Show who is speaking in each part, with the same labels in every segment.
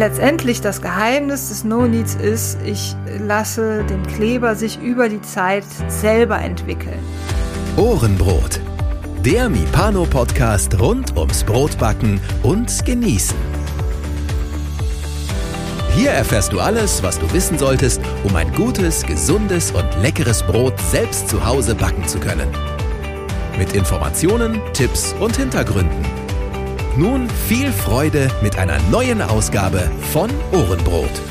Speaker 1: letztendlich das Geheimnis des No-Needs ist, ich lasse den Kleber sich über die Zeit selber entwickeln.
Speaker 2: Ohrenbrot. Der Mipano-Podcast rund ums Brotbacken und Genießen. Hier erfährst du alles, was du wissen solltest, um ein gutes, gesundes und leckeres Brot selbst zu Hause backen zu können. Mit Informationen, Tipps und Hintergründen. Nun viel Freude mit einer neuen Ausgabe von Ohrenbrot.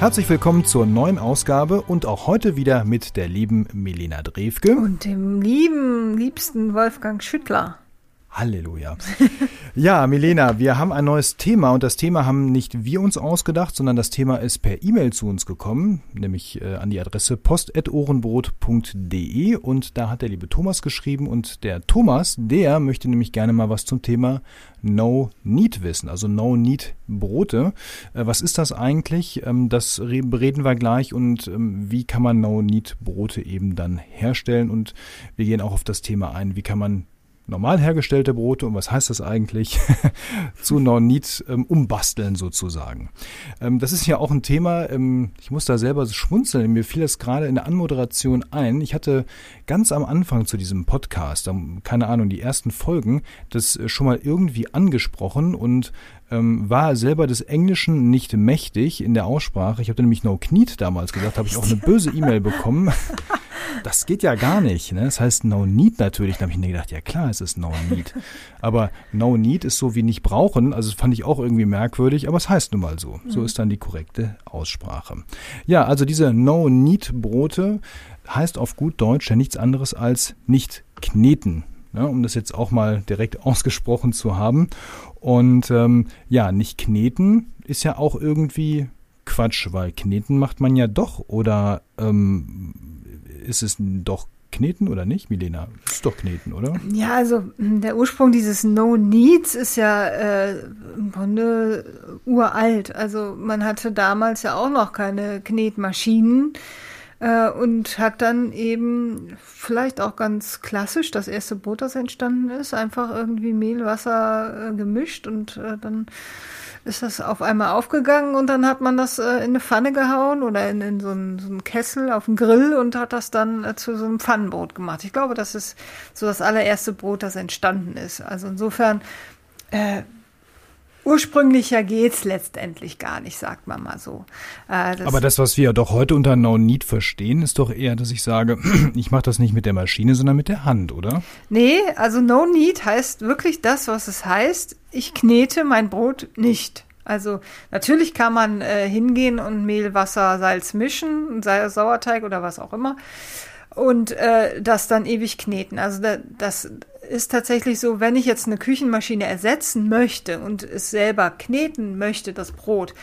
Speaker 3: Herzlich willkommen zur neuen Ausgabe und auch heute wieder mit der lieben Melina Drewke.
Speaker 1: Und dem lieben, liebsten Wolfgang Schüttler.
Speaker 3: Halleluja. Ja, Milena, wir haben ein neues Thema und das Thema haben nicht wir uns ausgedacht, sondern das Thema ist per E-Mail zu uns gekommen, nämlich äh, an die Adresse post.ohrenbrot.de und da hat der liebe Thomas geschrieben und der Thomas, der möchte nämlich gerne mal was zum Thema No Need wissen, also No Need Brote. Äh, was ist das eigentlich? Ähm, das reden wir gleich und ähm, wie kann man No Need Brote eben dann herstellen und wir gehen auch auf das Thema ein, wie kann man normal hergestellte Brote und was heißt das eigentlich zu Non-Need ähm, umbasteln sozusagen. Ähm, das ist ja auch ein Thema, ähm, ich muss da selber schmunzeln, mir fiel das gerade in der Anmoderation ein. Ich hatte ganz am Anfang zu diesem Podcast, keine Ahnung, die ersten Folgen, das schon mal irgendwie angesprochen und ähm, war selber des Englischen nicht mächtig in der Aussprache. Ich habe nämlich No Kneed damals gesagt, habe ich auch eine böse E-Mail bekommen. Das geht ja gar nicht. Ne? Das heißt No Need natürlich. Da habe ich mir gedacht, ja klar, es ist No Need. Aber No Need ist so wie nicht brauchen. Also das fand ich auch irgendwie merkwürdig, aber es heißt nun mal so. So mhm. ist dann die korrekte Aussprache. Ja, also diese No Need Brote heißt auf gut Deutsch ja nichts anderes als nicht kneten. Ja, ne? um das jetzt auch mal direkt ausgesprochen zu haben. Und ähm, ja, nicht kneten ist ja auch irgendwie Quatsch, weil kneten macht man ja doch. Oder ähm, ist es doch Kneten oder nicht, Milena? Ist doch Kneten, oder?
Speaker 1: Ja, also hm, der Ursprung dieses No Needs ist ja äh, im Grunde uralt. Also man hatte damals ja auch noch keine Knetmaschinen äh, und hat dann eben vielleicht auch ganz klassisch das erste Brot, das entstanden ist, einfach irgendwie Mehl, Wasser äh, gemischt und äh, dann ist das auf einmal aufgegangen und dann hat man das äh, in eine Pfanne gehauen oder in, in so, einen, so einen Kessel auf dem Grill und hat das dann äh, zu so einem Pfannenbrot gemacht. Ich glaube, das ist so das allererste Brot, das entstanden ist. Also insofern äh, ursprünglicher geht's letztendlich gar nicht, sagt man mal so.
Speaker 3: Äh, das Aber das, was wir doch heute unter No Need verstehen, ist doch eher, dass ich sage, ich mache das nicht mit der Maschine, sondern mit der Hand, oder?
Speaker 1: Nee, also No Need heißt wirklich das, was es heißt. Ich knete mein Brot nicht. Also natürlich kann man äh, hingehen und Mehl, Wasser, Salz mischen, Sauerteig oder was auch immer und äh, das dann ewig kneten. Also da, das ist tatsächlich so, wenn ich jetzt eine Küchenmaschine ersetzen möchte und es selber kneten möchte, das Brot,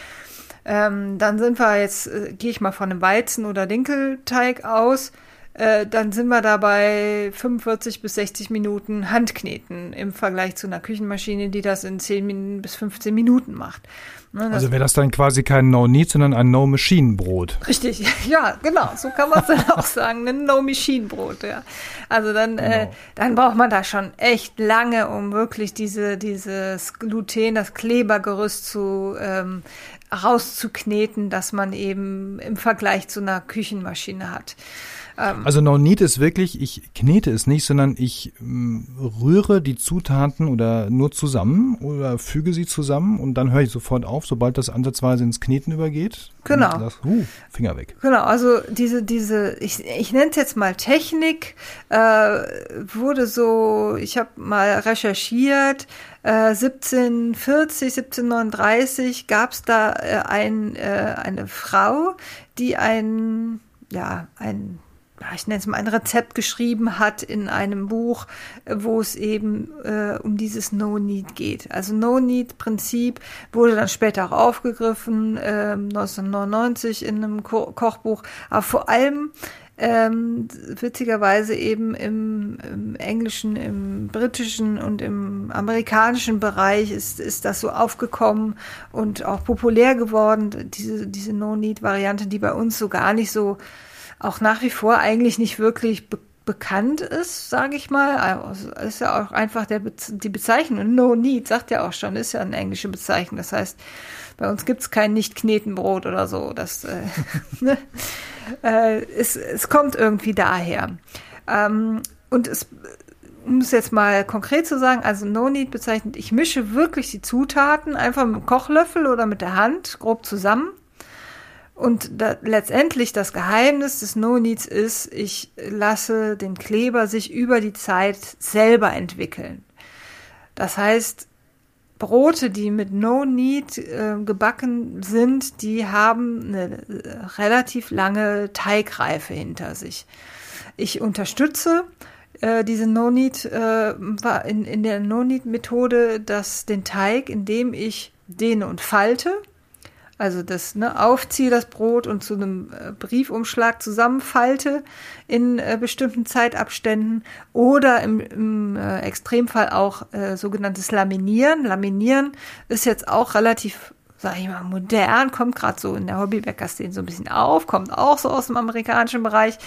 Speaker 1: ähm, dann sind wir jetzt, äh, gehe ich mal von einem Weizen- oder Dinkelteig aus, äh, dann sind wir dabei 45 bis 60 Minuten Handkneten im Vergleich zu einer Küchenmaschine, die das in 10 bis 15 Minuten macht.
Speaker 3: Ne, also wäre das dann quasi kein No-Need, sondern ein No-Machine-Brot.
Speaker 1: Richtig, ja, genau. So kann man es dann auch sagen. Ein No-Machine-Brot, ja. Also dann, äh, genau. äh, dann braucht man da schon echt lange, um wirklich diese, dieses Gluten, das Klebergerüst zu ähm, rauszukneten, dass man eben im Vergleich zu einer Küchenmaschine hat.
Speaker 3: Ähm, also No Need ist wirklich, ich knete es nicht, sondern ich mm, rühre die Zutaten oder nur zusammen oder füge sie zusammen und dann höre ich sofort auf, sobald das ansatzweise ins Kneten übergeht.
Speaker 1: Genau.
Speaker 3: Das, uh, Finger weg.
Speaker 1: Genau, also diese, diese, ich, ich nenne es jetzt mal Technik, äh, wurde so, ich habe mal recherchiert, äh, 1740, 1739 gab es da äh, ein, äh, eine Frau, die ein, ja, ein ich nenne es mal ein Rezept geschrieben hat in einem Buch, wo es eben äh, um dieses No-Need geht. Also No-Need-Prinzip wurde dann später auch aufgegriffen, äh, 1999 in einem Ko Kochbuch, aber vor allem ähm, witzigerweise eben im, im, englischen, im britischen und im amerikanischen Bereich ist, ist das so aufgekommen und auch populär geworden, diese, diese No-Need-Variante, die bei uns so gar nicht so auch nach wie vor eigentlich nicht wirklich be bekannt ist, sage ich mal. Also ist ja auch einfach der, die Bezeichnung. No Need sagt ja auch schon, ist ja eine englische Bezeichnung. Das heißt, bei uns gibt es kein Nicht-Knetenbrot oder so. Das, äh, ne? äh, es, es kommt irgendwie daher. Ähm, und es, um es jetzt mal konkret zu sagen, also No Need bezeichnet, ich mische wirklich die Zutaten einfach mit dem Kochlöffel oder mit der Hand grob zusammen und da, letztendlich das Geheimnis des No-Needs ist, ich lasse den Kleber sich über die Zeit selber entwickeln. Das heißt, Brote, die mit No-Need äh, gebacken sind, die haben eine äh, relativ lange Teigreife hinter sich. Ich unterstütze äh, diese No-Need äh, in, in der No-Need-Methode, dass den Teig, indem ich dehne und falte, also das ne, aufziehe das Brot und zu einem äh, Briefumschlag zusammenfalte in äh, bestimmten Zeitabständen oder im, im äh, Extremfall auch äh, sogenanntes Laminieren. Laminieren ist jetzt auch relativ sag ich mal, modern, kommt gerade so in der Hobbybäcker-Szene so ein bisschen auf, kommt auch so aus dem amerikanischen Bereich.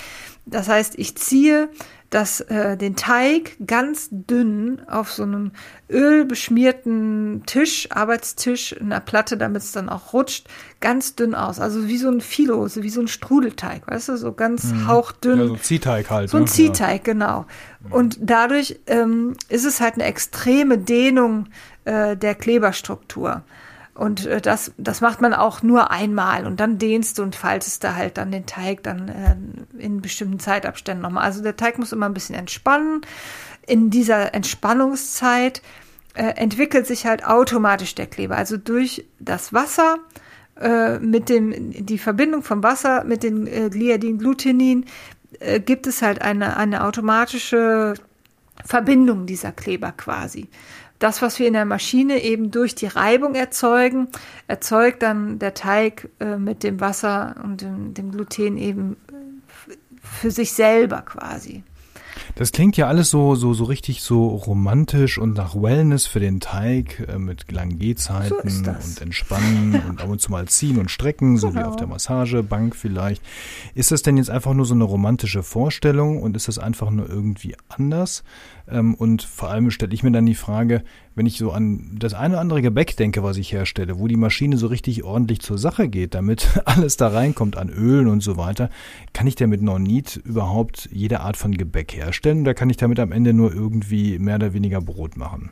Speaker 1: Das heißt, ich ziehe das, äh, den Teig ganz dünn auf so einem ölbeschmierten Tisch, Arbeitstisch, in der Platte, damit es dann auch rutscht, ganz dünn aus. Also wie so ein Philo, wie so ein Strudelteig, weißt du, so ganz mhm. hauchdünn. Ja,
Speaker 3: so ein Ziehteig halt.
Speaker 1: So ein ne? Ziehteig, ja. genau. Und dadurch ähm, ist es halt eine extreme Dehnung äh, der Kleberstruktur. Und äh, das, das macht man auch nur einmal und dann dehnst du und faltest da halt dann den Teig dann äh, in bestimmten Zeitabständen nochmal. Also der Teig muss immer ein bisschen entspannen. In dieser Entspannungszeit äh, entwickelt sich halt automatisch der Kleber. Also durch das Wasser äh, mit dem, die Verbindung vom Wasser mit den äh, Gliadin, Glutenin äh, gibt es halt eine, eine automatische Verbindung dieser Kleber quasi das, was wir in der Maschine eben durch die Reibung erzeugen, erzeugt dann der Teig äh, mit dem Wasser und dem, dem Gluten eben für sich selber quasi.
Speaker 3: Das klingt ja alles so, so, so richtig so romantisch und nach Wellness für den Teig äh, mit langen Gehzeiten so und Entspannen ja. und ab und zu mal ziehen und strecken, so genau. wie auf der Massagebank vielleicht. Ist das denn jetzt einfach nur so eine romantische Vorstellung und ist das einfach nur irgendwie anders? Ähm, und vor allem stelle ich mir dann die Frage, wenn ich so an das eine oder andere Gebäck denke, was ich herstelle, wo die Maschine so richtig ordentlich zur Sache geht, damit alles da reinkommt an Ölen und so weiter, kann ich damit noch nie überhaupt jede Art von Gebäck herstellen oder kann ich damit am Ende nur irgendwie mehr oder weniger Brot machen?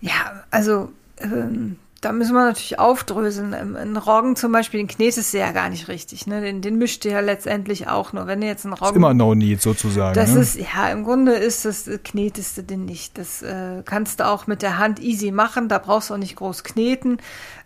Speaker 1: Ja, also ähm, da müssen wir natürlich aufdröseln. Ein Roggen zum Beispiel, den knetest du ja gar nicht richtig. Ne? Den, den mischt du ja letztendlich auch nur. Wenn du jetzt einen Roggen...
Speaker 3: Ist immer No-Need sozusagen.
Speaker 1: Das
Speaker 3: ne?
Speaker 1: ist, ja, im Grunde ist das, knetest du den nicht. Das äh, kannst du auch mit der Hand easy machen. Da brauchst du auch nicht groß kneten.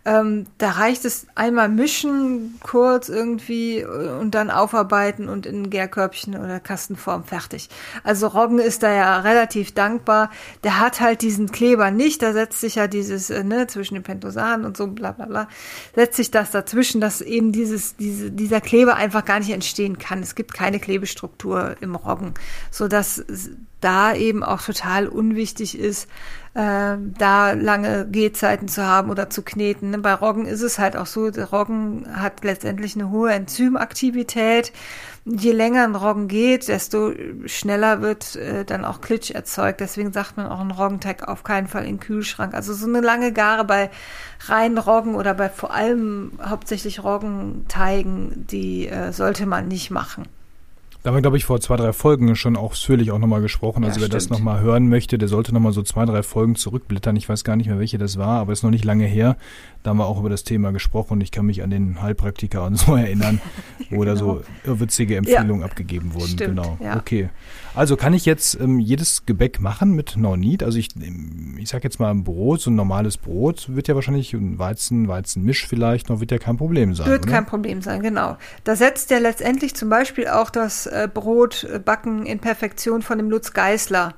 Speaker 1: Ähm, da reicht es einmal mischen, kurz irgendwie und dann aufarbeiten und in Gärkörbchen oder Kastenform fertig. Also Roggen ist da ja relativ dankbar. Der hat halt diesen Kleber nicht. Da setzt sich ja dieses, äh, ne, zwischen den Pentosan und so, bla bla bla, setzt sich das dazwischen, dass eben dieses, diese, dieser Kleber einfach gar nicht entstehen kann. Es gibt keine Klebestruktur im Roggen, so dass da eben auch total unwichtig ist, äh, da lange Gehzeiten zu haben oder zu kneten. Ne? Bei Roggen ist es halt auch so, der Roggen hat letztendlich eine hohe Enzymaktivität. Je länger ein Roggen geht, desto schneller wird äh, dann auch Klitsch erzeugt. Deswegen sagt man auch einen Roggenteig auf keinen Fall in den Kühlschrank. Also so eine lange Gare bei reinen Roggen oder bei vor allem hauptsächlich Roggenteigen, die äh, sollte man nicht machen.
Speaker 3: Da haben wir, glaube ich, vor zwei, drei Folgen schon ausführlich auch nochmal gesprochen. Also ja, wer stimmt. das nochmal hören möchte, der sollte nochmal so zwei, drei Folgen zurückblättern. Ich weiß gar nicht mehr, welche das war, aber ist noch nicht lange her. Da haben wir auch über das Thema gesprochen und ich kann mich an den Heilpraktiker und so erinnern, wo genau. da so irrwitzige Empfehlungen ja. abgegeben wurden. Stimmt, genau. Ja. Okay. Also kann ich jetzt ähm, jedes Gebäck machen mit No Need? Also ich, ich sag jetzt mal ein Brot, so ein normales Brot wird ja wahrscheinlich ein Weizen, Weizenmisch vielleicht noch, wird ja kein Problem sein.
Speaker 1: Wird
Speaker 3: oder?
Speaker 1: kein Problem sein, genau. Da setzt ja letztendlich zum Beispiel auch das äh, Brotbacken in Perfektion von dem Lutz Geißler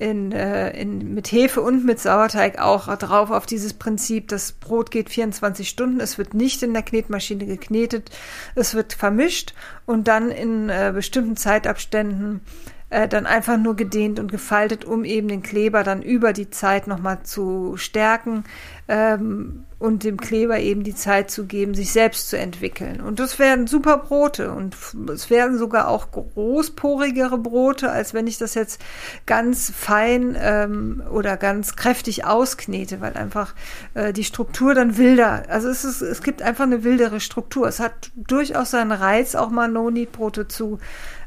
Speaker 1: in, äh, in, mit Hefe und mit Sauerteig auch drauf auf dieses Prinzip, das Brot geht 24 Stunden, es wird nicht in der Knetmaschine geknetet, es wird vermischt und dann in äh, bestimmten Zeitabständen äh, dann einfach nur gedehnt und gefaltet, um eben den Kleber dann über die Zeit nochmal zu stärken ähm, und dem Kleber eben die Zeit zu geben, sich selbst zu entwickeln. Und das werden super Brote und es werden sogar auch großporigere Brote, als wenn ich das jetzt ganz fein ähm, oder ganz kräftig ausknete, weil einfach äh, die Struktur dann wilder, also es, ist, es gibt einfach eine wildere Struktur. Es hat durchaus seinen Reiz, auch mal No-Need-Brote zu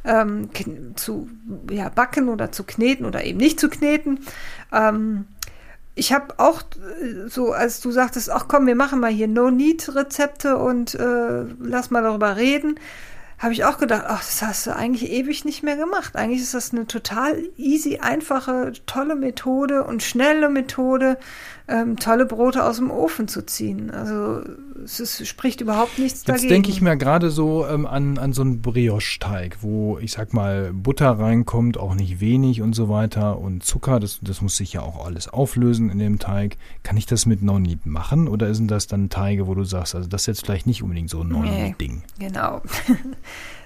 Speaker 1: ähm, zu ja, backen oder zu kneten oder eben nicht zu kneten. Ähm, ich habe auch äh, so, als du sagtest, ach komm, wir machen mal hier No-Need-Rezepte und äh, lass mal darüber reden, habe ich auch gedacht, ach, das hast du eigentlich ewig nicht mehr gemacht. Eigentlich ist das eine total easy, einfache, tolle Methode und schnelle Methode, ähm, tolle Brote aus dem Ofen zu ziehen. Also es ist, spricht überhaupt nichts
Speaker 3: Jetzt
Speaker 1: dagegen.
Speaker 3: Jetzt denke ich mir gerade so ähm, an, an so einen Brioche-Teig, wo ich sag mal Butter reinkommt, auch nicht wenig und so weiter und Zucker, das, das muss sich ja auch alles auflösen in dem Teig. Kann ich das mit No-Need machen oder sind das dann Teige, wo du sagst, also das ist jetzt vielleicht nicht unbedingt so ein No-Need-Ding?
Speaker 1: Nee, genau.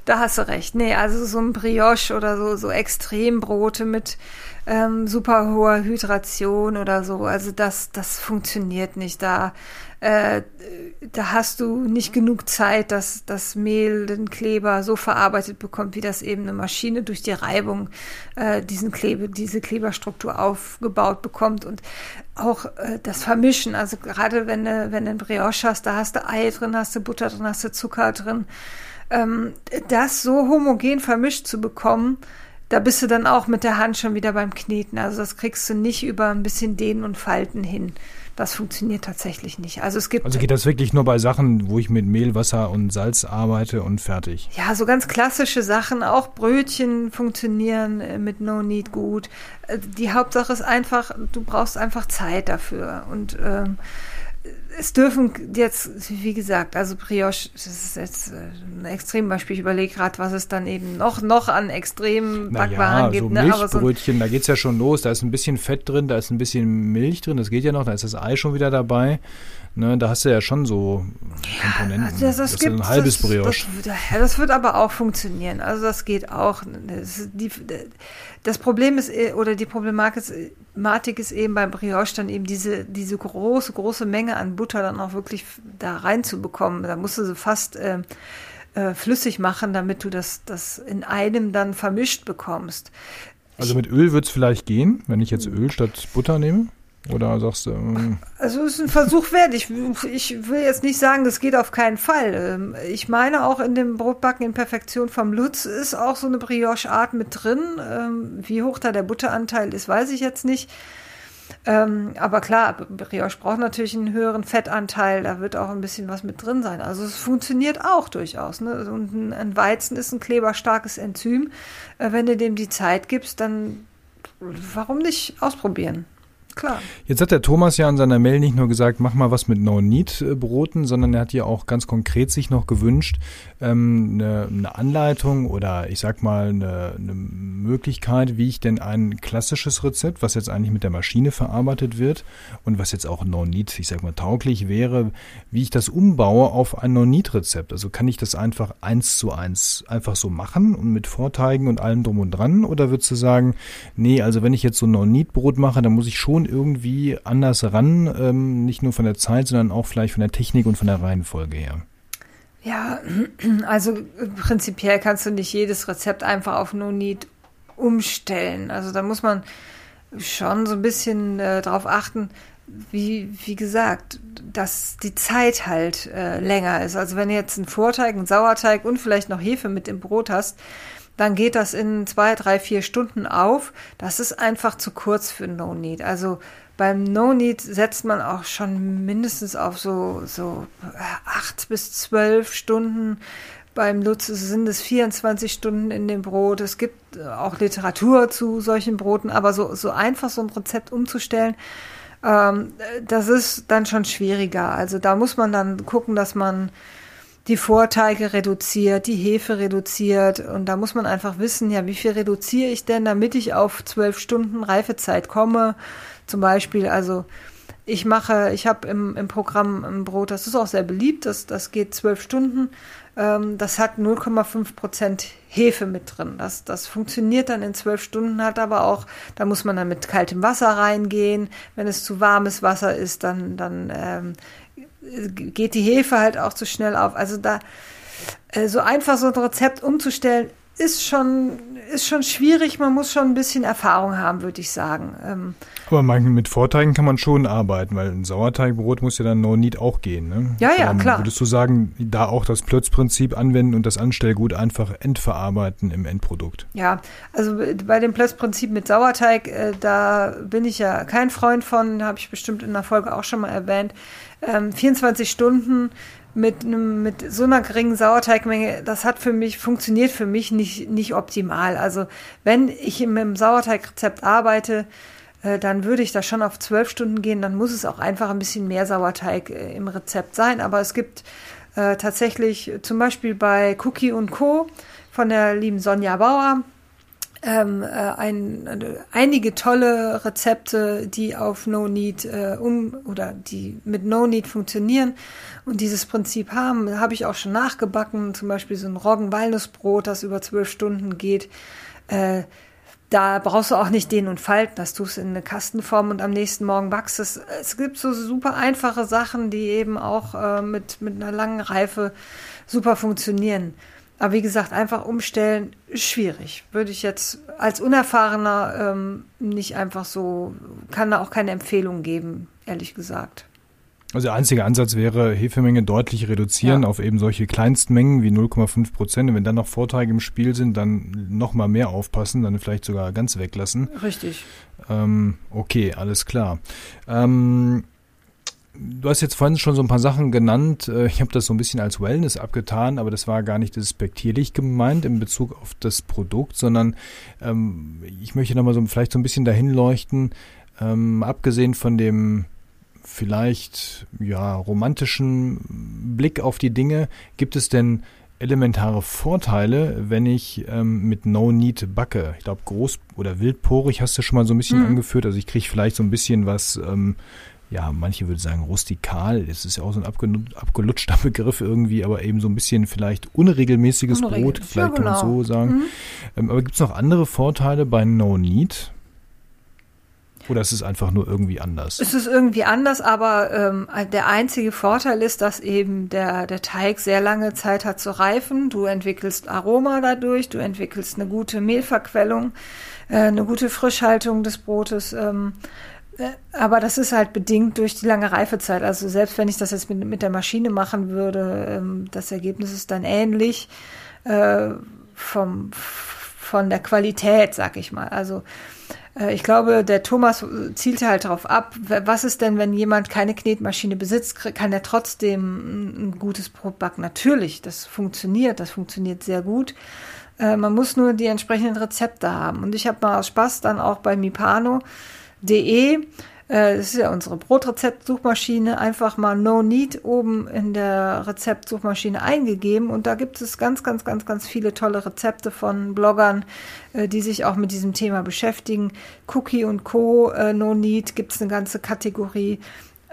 Speaker 1: da hast du recht. Nee, also so ein Brioche oder so, so Extrembrote mit ähm, super hoher Hydration oder so, also das, das funktioniert nicht. Da, äh, da hast du nicht genug Zeit, dass das Mehl den Kleber so verarbeitet bekommt, wie das eben eine Maschine durch die Reibung äh, diesen Klebe, diese Kleberstruktur aufgebaut bekommt und auch äh, das Vermischen. Also gerade wenn du, wenn du ein Brioche hast, da hast du Ei drin, hast du Butter drin, hast du Zucker drin ähm, das so homogen vermischt zu bekommen, da bist du dann auch mit der Hand schon wieder beim Kneten. Also das kriegst du nicht über ein bisschen Dehnen und Falten hin. Das funktioniert tatsächlich nicht. Also es gibt.
Speaker 3: Also geht das wirklich nur bei Sachen, wo ich mit Mehl, Wasser und Salz arbeite und fertig?
Speaker 1: Ja, so ganz klassische Sachen. Auch Brötchen funktionieren äh, mit No Need gut. Äh, die Hauptsache ist einfach, du brauchst einfach Zeit dafür. Und ähm, es dürfen jetzt, wie gesagt, also Brioche, das ist jetzt äh, ein Extrembeispiel. Ich überlege gerade, was es dann eben noch, noch an extremen Backwaren
Speaker 3: naja,
Speaker 1: gibt.
Speaker 3: So
Speaker 1: ne?
Speaker 3: Milchbrötchen, so da geht's ja schon los. Da ist ein bisschen Fett drin, da ist ein bisschen Milch drin, das geht ja noch, da ist das Ei schon wieder dabei. Ne, da hast du ja schon so Komponenten.
Speaker 1: Ja, das, das, das gibt,
Speaker 3: ein halbes
Speaker 1: das,
Speaker 3: Brioche.
Speaker 1: Das, das wird aber auch funktionieren. Also das geht auch. Das, die, das Problem ist, oder die Problematik ist eben beim Brioche dann eben diese, diese große, große Menge an Butter dann auch wirklich da reinzubekommen. Da musst du sie fast äh, äh, flüssig machen, damit du das, das in einem dann vermischt bekommst.
Speaker 3: Also mit Öl wird es vielleicht gehen, wenn ich jetzt Öl statt Butter nehme? Oder sagst du? Ähm
Speaker 1: also es ist ein Versuch wert. Ich, ich will jetzt nicht sagen, das geht auf keinen Fall. Ähm, ich meine auch in dem Brotbacken in Perfektion vom Lutz ist auch so eine Brioche-Art mit drin. Ähm, wie hoch da der Butteranteil ist, weiß ich jetzt nicht. Ähm, aber klar, Brioche braucht natürlich einen höheren Fettanteil, da wird auch ein bisschen was mit drin sein. Also es funktioniert auch durchaus. Ne? Und ein Weizen ist ein kleberstarkes Enzym. Äh, wenn du dem die Zeit gibst, dann warum nicht ausprobieren? Klar.
Speaker 3: Jetzt hat der Thomas ja in seiner Mail nicht nur gesagt, mach mal was mit No-Need-Broten, sondern er hat ja auch ganz konkret sich noch gewünscht, ähm, eine, eine Anleitung oder ich sag mal eine, eine Möglichkeit, wie ich denn ein klassisches Rezept, was jetzt eigentlich mit der Maschine verarbeitet wird und was jetzt auch No-Need, ich sag mal, tauglich wäre, wie ich das umbaue auf ein No-Need-Rezept. Also kann ich das einfach eins zu eins einfach so machen und mit Vorteigen und allem drum und dran oder würdest du sagen, nee, also wenn ich jetzt so No-Need-Brot mache, dann muss ich schon irgendwie anders ran, ähm, nicht nur von der Zeit, sondern auch vielleicht von der Technik und von der Reihenfolge her.
Speaker 1: Ja, also prinzipiell kannst du nicht jedes Rezept einfach auf No Need umstellen. Also da muss man schon so ein bisschen äh, drauf achten, wie, wie gesagt, dass die Zeit halt äh, länger ist. Also wenn du jetzt einen Vorteig, einen Sauerteig und vielleicht noch Hefe mit im Brot hast, dann geht das in zwei, drei, vier Stunden auf. Das ist einfach zu kurz für No Need. Also beim No Need setzt man auch schon mindestens auf so, so acht bis zwölf Stunden. Beim Lutz sind es 24 Stunden in dem Brot. Es gibt auch Literatur zu solchen Broten, aber so, so einfach so ein Rezept umzustellen, ähm, das ist dann schon schwieriger. Also da muss man dann gucken, dass man die Vorteige reduziert, die Hefe reduziert. Und da muss man einfach wissen, ja, wie viel reduziere ich denn, damit ich auf zwölf Stunden Reifezeit komme. Zum Beispiel, also ich mache, ich habe im, im Programm ein Brot, das ist auch sehr beliebt, das, das geht zwölf Stunden. Ähm, das hat 0,5 Prozent Hefe mit drin. Das, das funktioniert dann in zwölf Stunden, hat aber auch, da muss man dann mit kaltem Wasser reingehen. Wenn es zu warmes Wasser ist, dann, dann ähm, geht die Hefe halt auch zu schnell auf. Also da äh, so einfach so ein Rezept umzustellen, ist schon, ist schon schwierig. Man muss schon ein bisschen Erfahrung haben, würde ich sagen. Ähm,
Speaker 3: aber manchen mit Vorteigen kann man schon arbeiten, weil ein Sauerteigbrot muss ja dann No Need auch gehen. Ne?
Speaker 1: Ja, ja,
Speaker 3: dann
Speaker 1: klar.
Speaker 3: Würdest du sagen, da auch das Plötzprinzip anwenden und das Anstellgut einfach endverarbeiten im Endprodukt?
Speaker 1: Ja, also bei dem Plötzprinzip mit Sauerteig, äh, da bin ich ja kein Freund von, habe ich bestimmt in der Folge auch schon mal erwähnt. Ähm, 24 Stunden mit, einem, mit so einer geringen Sauerteigmenge, das hat für mich, funktioniert für mich nicht, nicht optimal. Also wenn ich mit dem Sauerteigrezept arbeite, äh, dann würde ich da schon auf zwölf Stunden gehen, dann muss es auch einfach ein bisschen mehr Sauerteig äh, im Rezept sein. Aber es gibt äh, tatsächlich zum Beispiel bei Cookie und Co. von der lieben Sonja Bauer, ähm, äh, ein, äh, einige tolle Rezepte, die auf No Need äh, um oder die mit No Need funktionieren und dieses Prinzip haben, habe ich auch schon nachgebacken. Zum Beispiel so ein Roggen-Walnussbrot, das über zwölf Stunden geht. Äh, da brauchst du auch nicht den und falten, das tust du in eine Kastenform und am nächsten Morgen backst es. Es gibt so super einfache Sachen, die eben auch äh, mit, mit einer langen Reife super funktionieren. Aber wie gesagt, einfach umstellen, schwierig. Würde ich jetzt als Unerfahrener ähm, nicht einfach so, kann da auch keine Empfehlung geben, ehrlich gesagt.
Speaker 3: Also der einzige Ansatz wäre, Hefemenge deutlich reduzieren ja. auf eben solche Kleinstmengen wie 0,5 Prozent. Und wenn dann noch Vorteile im Spiel sind, dann noch mal mehr aufpassen, dann vielleicht sogar ganz weglassen.
Speaker 1: Richtig.
Speaker 3: Ähm, okay, alles klar. Ähm, Du hast jetzt vorhin schon so ein paar Sachen genannt. Äh, ich habe das so ein bisschen als Wellness abgetan, aber das war gar nicht despektierlich gemeint in Bezug auf das Produkt, sondern ähm, ich möchte nochmal so vielleicht so ein bisschen dahin leuchten, ähm, abgesehen von dem vielleicht ja romantischen Blick auf die Dinge, gibt es denn elementare Vorteile, wenn ich ähm, mit No Need backe? Ich glaube, groß oder wildporig hast du schon mal so ein bisschen mhm. angeführt. Also ich kriege vielleicht so ein bisschen was ähm, ja, manche würden sagen rustikal, das ist ja auch so ein abgelutschter Begriff irgendwie, aber eben so ein bisschen vielleicht unregelmäßiges Unregel. Brot, vielleicht ja, genau. kann man genau. so sagen. Mhm. Ähm, aber gibt es noch andere Vorteile bei No Need? Oder ist es einfach nur irgendwie anders?
Speaker 1: Es ist irgendwie anders, aber ähm, der einzige Vorteil ist, dass eben der, der Teig sehr lange Zeit hat zu reifen. Du entwickelst Aroma dadurch, du entwickelst eine gute Mehlverquellung, äh, eine gute Frischhaltung des Brotes. Ähm, äh, aber das ist halt bedingt durch die lange Reifezeit. Also selbst wenn ich das jetzt mit, mit der Maschine machen würde, ähm, das Ergebnis ist dann ähnlich äh, vom, von der Qualität, sag ich mal. Also äh, ich glaube, der Thomas zielte halt darauf ab, was ist denn, wenn jemand keine Knetmaschine besitzt, kann er trotzdem ein gutes Brot backen? Natürlich, das funktioniert, das funktioniert sehr gut. Äh, man muss nur die entsprechenden Rezepte haben. Und ich habe mal aus Spaß dann auch bei Mipano De. Äh, das ist ja unsere Brotrezeptsuchmaschine. Einfach mal No Need oben in der Rezeptsuchmaschine eingegeben und da gibt es ganz, ganz, ganz, ganz viele tolle Rezepte von Bloggern, äh, die sich auch mit diesem Thema beschäftigen. Cookie und Co. Äh, no Need gibt es eine ganze Kategorie.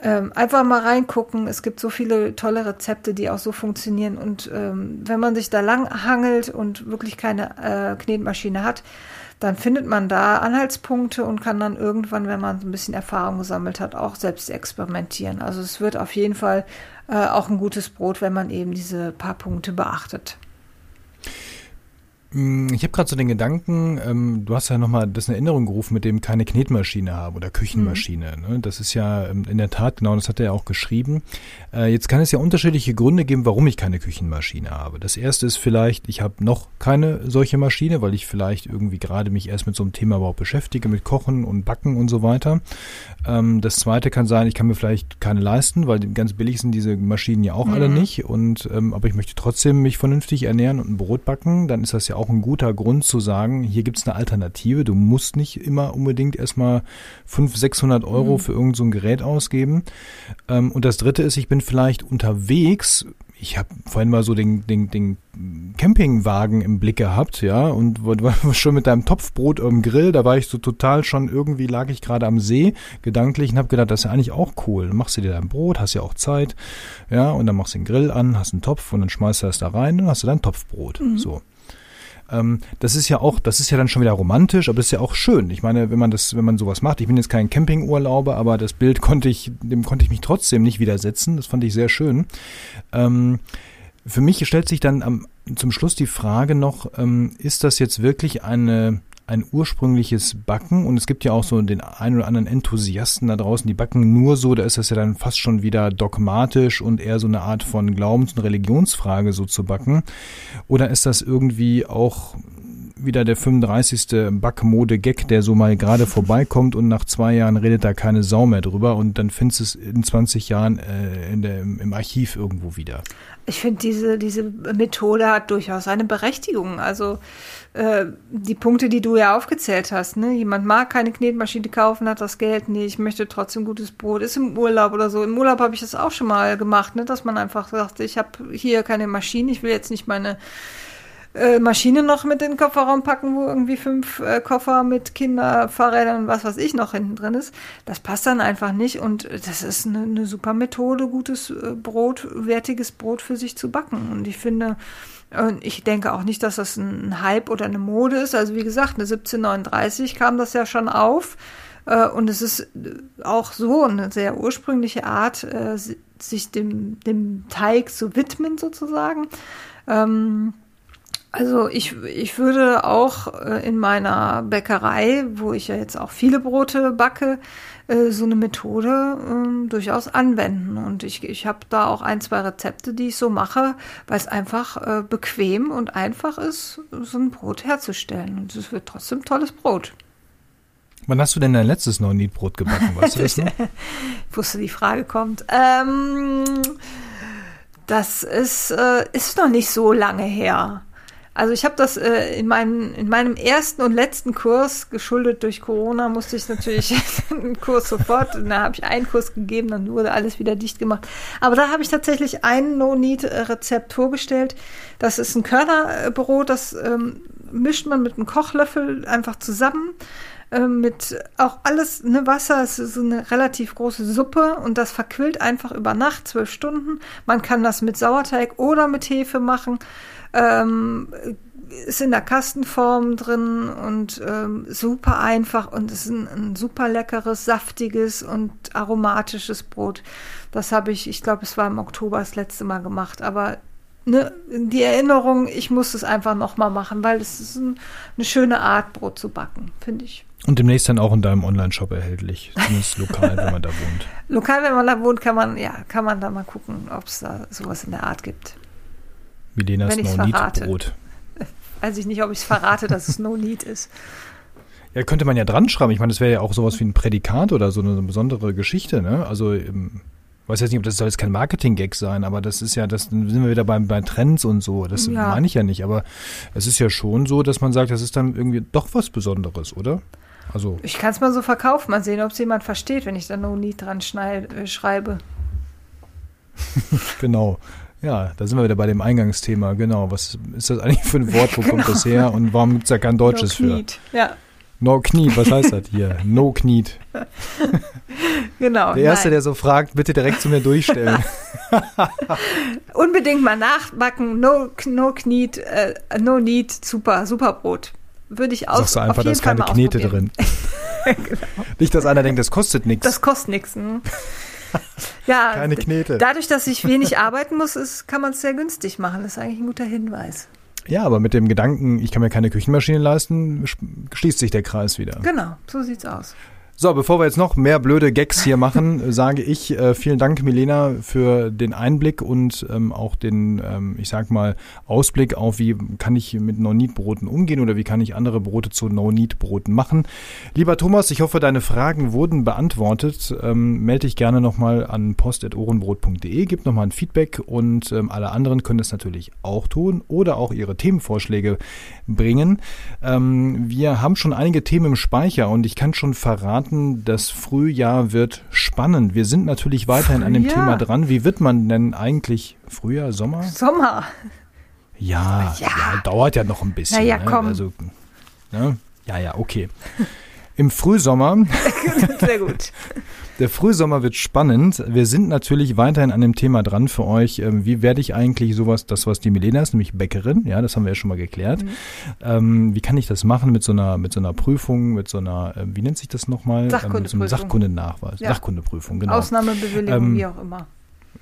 Speaker 1: Ähm, einfach mal reingucken. Es gibt so viele tolle Rezepte, die auch so funktionieren. Und ähm, wenn man sich da lang hangelt und wirklich keine Knetmaschine hat, dann findet man da Anhaltspunkte und kann dann irgendwann, wenn man ein bisschen Erfahrung gesammelt hat, auch selbst experimentieren. Also es wird auf jeden Fall äh, auch ein gutes Brot, wenn man eben diese paar Punkte beachtet.
Speaker 3: Mm, ich habe gerade so den Gedanken, ähm, du hast ja nochmal das in Erinnerung gerufen, mit dem keine Knetmaschine haben oder Küchenmaschine. Mhm. Ne? Das ist ja ähm, in der Tat, genau, das hat er ja auch geschrieben. Äh, jetzt kann es ja unterschiedliche Gründe geben, warum ich keine Küchenmaschine habe. Das erste ist vielleicht, ich habe noch keine solche Maschine, weil ich vielleicht irgendwie gerade mich erst mit so einem Thema überhaupt beschäftige, mit Kochen und Backen und so weiter. Ähm, das zweite kann sein, ich kann mir vielleicht keine leisten, weil ganz billig sind diese Maschinen ja auch mhm. alle nicht. Und ähm, aber ich möchte trotzdem mich vernünftig ernähren und ein Brot backen, dann ist das ja auch auch ein guter Grund zu sagen, hier gibt es eine Alternative. Du musst nicht immer unbedingt erstmal 500, 600 Euro mhm. für irgendein so Gerät ausgeben. Ähm, und das dritte ist, ich bin vielleicht unterwegs ich habe vorhin mal so den, den, den Campingwagen im Blick gehabt, ja, und war schon mit deinem Topfbrot am Grill, da war ich so total schon, irgendwie lag ich gerade am See, gedanklich, und habe gedacht, das ist ja eigentlich auch cool. Dann machst du dir dein Brot, hast ja auch Zeit, ja, und dann machst du den Grill an, hast einen Topf und dann schmeißt du das da rein und hast du dein Topfbrot, mhm. so. Ähm, das ist ja auch, das ist ja dann schon wieder romantisch, aber das ist ja auch schön. Ich meine, wenn man das, wenn man sowas macht, ich bin jetzt kein Campingurlauber, aber das Bild konnte ich, dem konnte ich mich trotzdem nicht widersetzen. Das fand ich sehr schön. Ähm, für mich stellt sich dann am, zum Schluss die Frage noch, ähm, ist das jetzt wirklich eine ein ursprüngliches Backen und es gibt ja auch so den ein oder anderen Enthusiasten da draußen, die backen nur so, da ist das ja dann fast schon wieder dogmatisch und eher so eine Art von Glaubens- und Religionsfrage so zu backen. Oder ist das irgendwie auch wieder der 35. Backmode-Gag, der so mal gerade vorbeikommt und nach zwei Jahren redet da keine Sau mehr drüber und dann findest du es in 20 Jahren äh, in der, im Archiv irgendwo wieder.
Speaker 1: Ich finde, diese, diese Methode hat durchaus eine Berechtigung. Also äh, die Punkte, die du ja aufgezählt hast, ne? Jemand mag keine Knetmaschine kaufen, hat das Geld nicht, ich möchte trotzdem gutes Brot, ist im Urlaub oder so. Im Urlaub habe ich das auch schon mal gemacht, ne? dass man einfach sagt, ich habe hier keine Maschine, ich will jetzt nicht meine äh, Maschine noch mit in den Kofferraum packen, wo irgendwie fünf äh, Koffer mit Kinder, Fahrrädern und was weiß ich noch hinten drin ist. Das passt dann einfach nicht und das ist eine, eine super Methode, gutes äh, Brot, wertiges Brot für sich zu backen. Und ich finde, ich denke auch nicht, dass das ein Hype oder eine Mode ist. Also wie gesagt, eine 1739 kam das ja schon auf. Äh, und es ist auch so eine sehr ursprüngliche Art, sich dem, dem Teig zu widmen sozusagen. Ähm, also ich, ich würde auch äh, in meiner Bäckerei, wo ich ja jetzt auch viele Brote backe, äh, so eine Methode äh, durchaus anwenden. Und ich, ich habe da auch ein, zwei Rezepte, die ich so mache, weil es einfach äh, bequem und einfach ist, so ein Brot herzustellen. Und es wird trotzdem tolles Brot.
Speaker 3: Wann hast du denn dein letztes No-Need-Brot gebacken? Weißt du das noch?
Speaker 1: ich wusste, die Frage kommt. Ähm, das ist, äh, ist noch nicht so lange her. Also ich habe das äh, in, meinem, in meinem ersten und letzten Kurs, geschuldet durch Corona, musste ich natürlich einen Kurs sofort, da habe ich einen Kurs gegeben, dann wurde alles wieder dicht gemacht. Aber da habe ich tatsächlich ein No-Need-Rezept vorgestellt. Das ist ein Körnerbrot, das ähm, mischt man mit einem Kochlöffel einfach zusammen ähm, mit auch alles, ne, Wasser, es ist eine relativ große Suppe und das verquillt einfach über Nacht, zwölf Stunden. Man kann das mit Sauerteig oder mit Hefe machen. Ähm, ist in der Kastenform drin und ähm, super einfach und es ist ein, ein, super leckeres, saftiges und aromatisches Brot. Das habe ich, ich glaube, es war im Oktober das letzte Mal gemacht, aber ne, die Erinnerung, ich muss es einfach nochmal machen, weil es ist ein, eine schöne Art, Brot zu backen, finde ich.
Speaker 3: Und demnächst dann auch in deinem Online-Shop erhältlich, zumindest lokal, wenn man da wohnt.
Speaker 1: Lokal, wenn man da wohnt, kann man, ja, kann man da mal gucken, ob es da sowas in der Art gibt.
Speaker 3: Milenas No-Need-Brot.
Speaker 1: Weiß ich nicht, ob ich es verrate, dass es No-Need ist.
Speaker 3: Ja, könnte man ja dran schreiben. Ich meine, das wäre ja auch sowas wie ein Prädikat oder so eine besondere Geschichte, ne? Also, ich ähm, weiß jetzt nicht, ob das soll jetzt kein Marketing-Gag sein, aber das ist ja, das sind wir wieder bei, bei Trends und so. Das ja. meine ich ja nicht, aber es ist ja schon so, dass man sagt, das ist dann irgendwie doch was Besonderes, oder? Also.
Speaker 1: Ich kann es mal so verkaufen, mal sehen, ob es jemand versteht, wenn ich da No Need dran äh, schreibe.
Speaker 3: genau. Ja, da sind wir wieder bei dem Eingangsthema. Genau. Was ist das eigentlich für ein Wort? Wo genau. kommt das her? Und warum gibt es da kein Deutsches no für? Ja. No Kniet, was heißt das hier? No Kniet.
Speaker 1: genau.
Speaker 3: Der Erste, nein. der so fragt, bitte direkt zu mir durchstellen.
Speaker 1: Unbedingt mal nachbacken. No, no Kniet, äh, no Need, super, super Brot. Würde ich auch
Speaker 3: Sagst du einfach, da ist keine Knete drin. genau. Nicht, dass einer denkt, das kostet nichts.
Speaker 1: Das kostet nichts. Hm? ja,
Speaker 3: keine Knete.
Speaker 1: Dadurch, dass ich wenig arbeiten muss, ist, kann man es sehr günstig machen. Das ist eigentlich ein guter Hinweis.
Speaker 3: Ja, aber mit dem Gedanken, ich kann mir keine Küchenmaschine leisten, schließt sich der Kreis wieder.
Speaker 1: Genau, so sieht's aus.
Speaker 3: So, bevor wir jetzt noch mehr blöde Gags hier machen, sage ich äh, vielen Dank, Milena, für den Einblick und ähm, auch den, ähm, ich sag mal, Ausblick auf, wie kann ich mit No-Need-Broten umgehen oder wie kann ich andere Brote zu No-Need-Broten machen. Lieber Thomas, ich hoffe, deine Fragen wurden beantwortet. Ähm, melde dich gerne nochmal an post.ohrenbrot.de, gib nochmal ein Feedback und ähm, alle anderen können das natürlich auch tun oder auch ihre Themenvorschläge bringen. Ähm, wir haben schon einige Themen im Speicher und ich kann schon verraten, verraten, das Frühjahr wird spannend. Wir sind natürlich weiterhin an dem Thema dran. Wie wird man denn eigentlich Frühjahr, Sommer?
Speaker 1: Sommer.
Speaker 3: Ja, ja. ja dauert ja noch ein bisschen.
Speaker 1: Na ja, ne? komm.
Speaker 3: Also, ne? Ja, ja, okay. Im Frühsommer.
Speaker 1: Sehr gut.
Speaker 3: Der Frühsommer wird spannend. Wir sind natürlich weiterhin an dem Thema dran für euch. Ähm, wie werde ich eigentlich sowas, das was die Milena ist, nämlich Bäckerin, ja, das haben wir ja schon mal geklärt. Mhm. Ähm, wie kann ich das machen mit so einer, mit so einer Prüfung, mit so einer, äh, wie nennt sich das nochmal?
Speaker 1: Sachkundeprüfung. Ähm, mit so
Speaker 3: Sachkundennachweis. Ja. Sachkundeprüfung, genau.
Speaker 1: Ausnahmebewilligung, ähm, wie auch immer.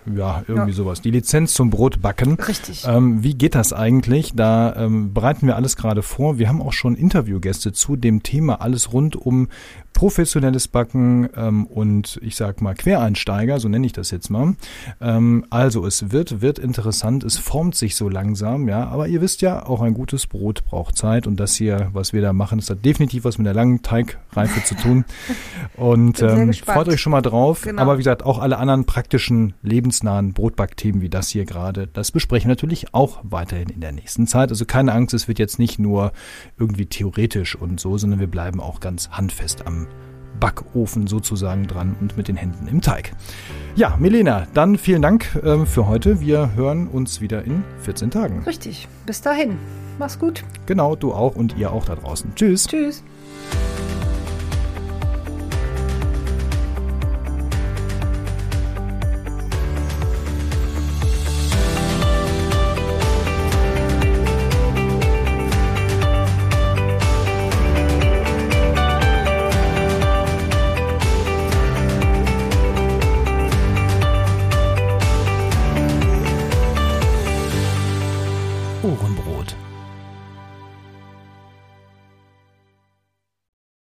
Speaker 3: Ja, irgendwie ja. sowas. Die Lizenz zum Brotbacken.
Speaker 1: Richtig.
Speaker 3: Ähm, wie geht das eigentlich? Da ähm, bereiten wir alles gerade vor. Wir haben auch schon Interviewgäste zu dem Thema alles rund um professionelles Backen ähm, und ich sag mal Quereinsteiger, so nenne ich das jetzt mal. Ähm, also es wird, wird interessant, es formt sich so langsam, ja, aber ihr wisst ja, auch ein gutes Brot braucht Zeit und das hier, was wir da machen, das hat definitiv was mit der langen Teigreife zu tun. Und ähm, freut euch schon mal drauf. Genau. Aber wie gesagt, auch alle anderen praktischen, lebensnahen Brotbackthemen wie das hier gerade, das besprechen wir natürlich auch weiterhin in der nächsten Zeit. Also keine Angst, es wird jetzt nicht nur irgendwie theoretisch und so, sondern wir bleiben auch ganz handfest am Backofen sozusagen dran und mit den Händen im Teig. Ja, Milena, dann vielen Dank äh, für heute. Wir hören uns wieder in 14 Tagen.
Speaker 1: Richtig. Bis dahin. Mach's gut.
Speaker 3: Genau, du auch und ihr auch da draußen. Tschüss.
Speaker 1: Tschüss.